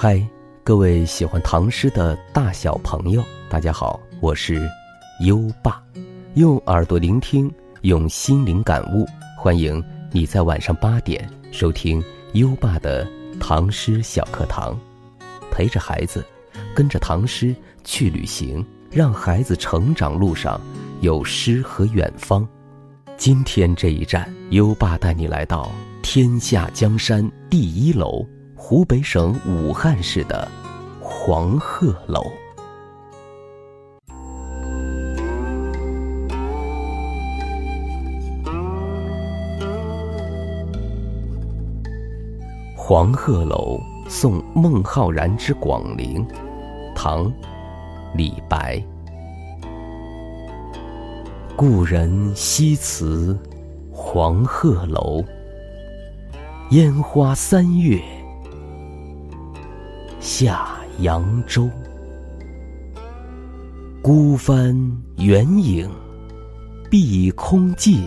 嗨，各位喜欢唐诗的大小朋友，大家好，我是优爸，用耳朵聆听，用心灵感悟，欢迎你在晚上八点收听优爸的唐诗小课堂，陪着孩子，跟着唐诗去旅行，让孩子成长路上有诗和远方。今天这一站，优爸带你来到天下江山第一楼。湖北省武汉市的黄鹤楼。黄鹤楼送孟浩然之广陵，唐，李白。故人西辞黄鹤楼，烟花三月。下扬州，孤帆远影碧空尽，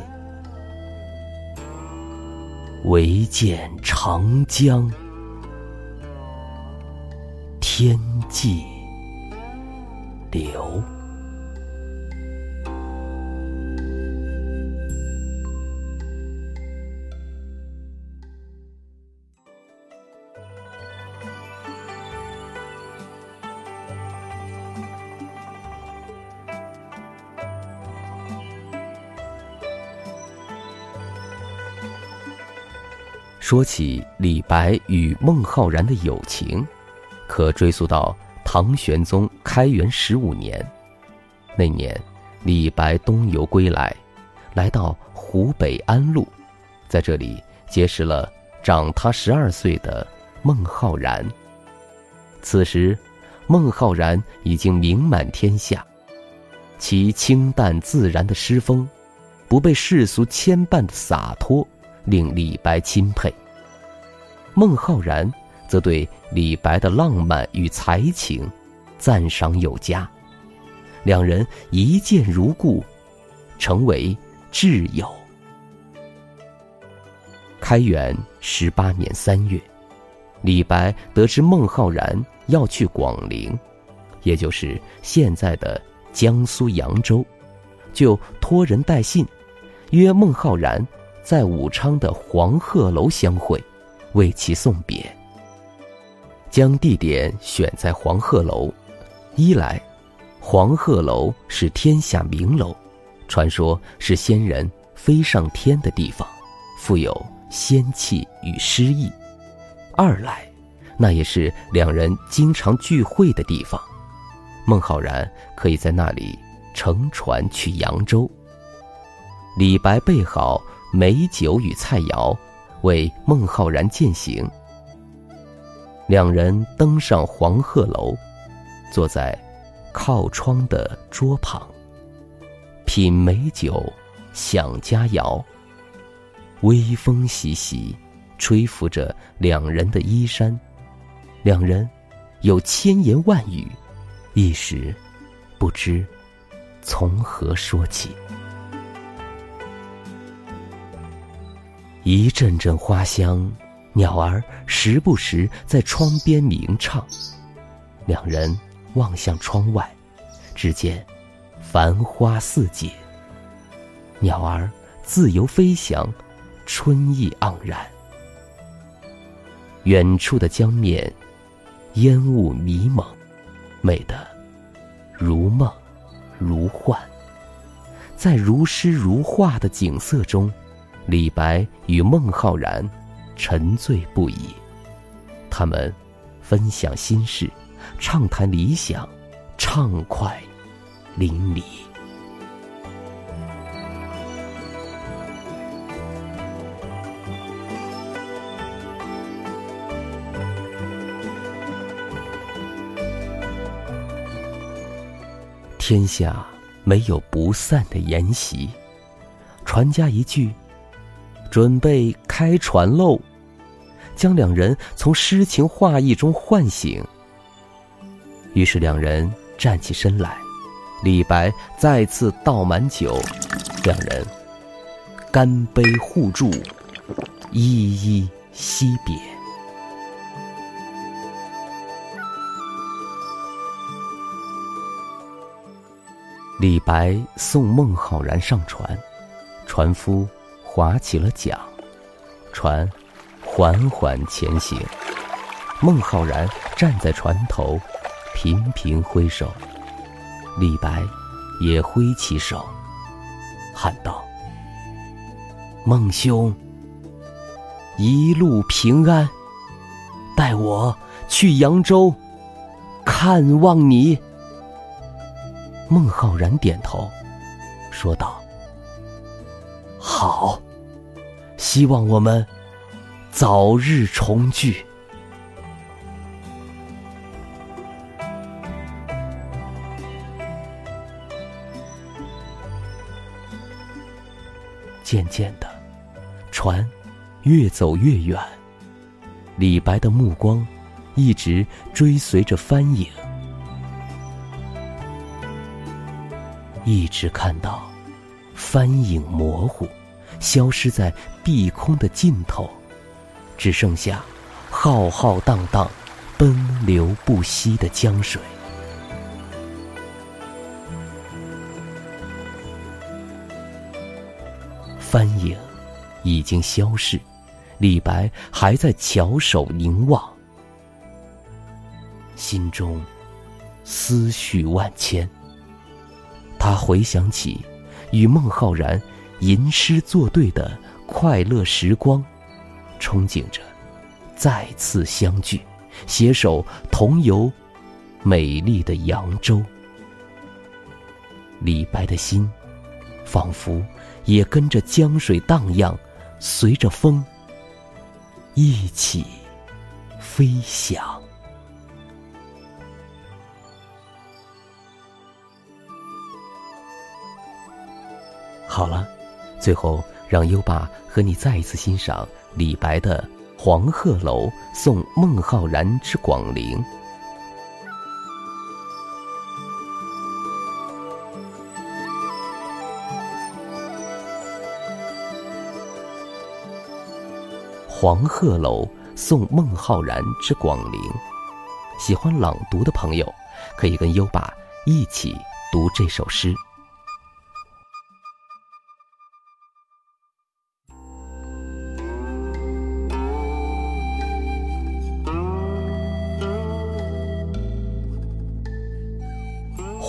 唯见长江。天际。流。说起李白与孟浩然的友情，可追溯到唐玄宗开元十五年。那年，李白东游归来，来到湖北安陆，在这里结识了长他十二岁的孟浩然。此时，孟浩然已经名满天下，其清淡自然的诗风，不被世俗牵绊的洒脱，令李白钦佩。孟浩然则对李白的浪漫与才情赞赏有加，两人一见如故，成为挚友。开元十八年三月，李白得知孟浩然要去广陵，也就是现在的江苏扬州，就托人带信，约孟浩然在武昌的黄鹤楼相会。为其送别，将地点选在黄鹤楼。一来，黄鹤楼是天下名楼，传说是仙人飞上天的地方，富有仙气与诗意；二来，那也是两人经常聚会的地方，孟浩然可以在那里乘船去扬州。李白备好美酒与菜肴。为孟浩然饯行，两人登上黄鹤楼，坐在靠窗的桌旁，品美酒，享佳肴。微风习习，吹拂着两人的衣衫，两人有千言万语，一时不知从何说起。一阵阵花香，鸟儿时不时在窗边鸣唱。两人望向窗外，只见繁花似锦，鸟儿自由飞翔，春意盎然。远处的江面，烟雾迷蒙，美得如梦如幻。在如诗如画的景色中。李白与孟浩然沉醉不已，他们分享心事，畅谈理想，畅快淋漓。天下没有不散的筵席，传家一句。准备开船喽！将两人从诗情画意中唤醒于是两人站起身来李白再次倒满酒两人干杯互助依依惜别。李白送孟浩然上船船夫划起了桨，船缓缓前行。孟浩然站在船头，频频挥手。李白也挥起手，喊道：“孟兄，一路平安，带我去扬州看望你。”孟浩然点头，说道：“好，希望我们早日重聚。”渐渐的，船越走越远。李白的目光一直追随着帆影，一直看到帆影模糊，消失在碧空的尽头，只剩下浩浩荡荡、奔流不息的江水。帆影已经消逝，李白还在翘首凝望，心中思绪万千。他回想起与孟浩然吟诗作对的快乐时光，憧憬着再次相聚，携手同游美丽的扬州。李白的心仿佛。也跟着江水荡漾，随着风一起飞翔。好了，最后让优爸和你再一次欣赏李白的《黄鹤楼送孟浩然之广陵》。《黄鹤楼送孟浩然之广陵》，喜欢朗读的朋友，可以跟优爸一起读这首诗。《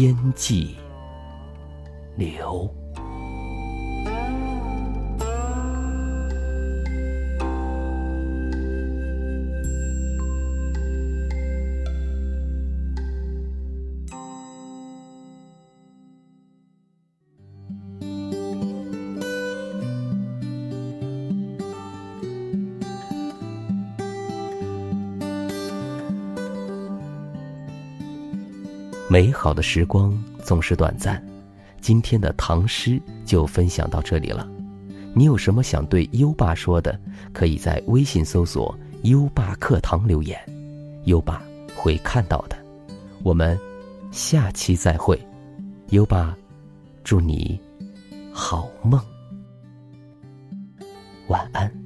天际流。美好的时光总是短暂，今天的唐诗就分享到这里了。你有什么想对优爸说的，可以在微信搜索“优爸课堂”留言，优爸会看到的。我们下期再会，优爸，祝你好梦，晚安。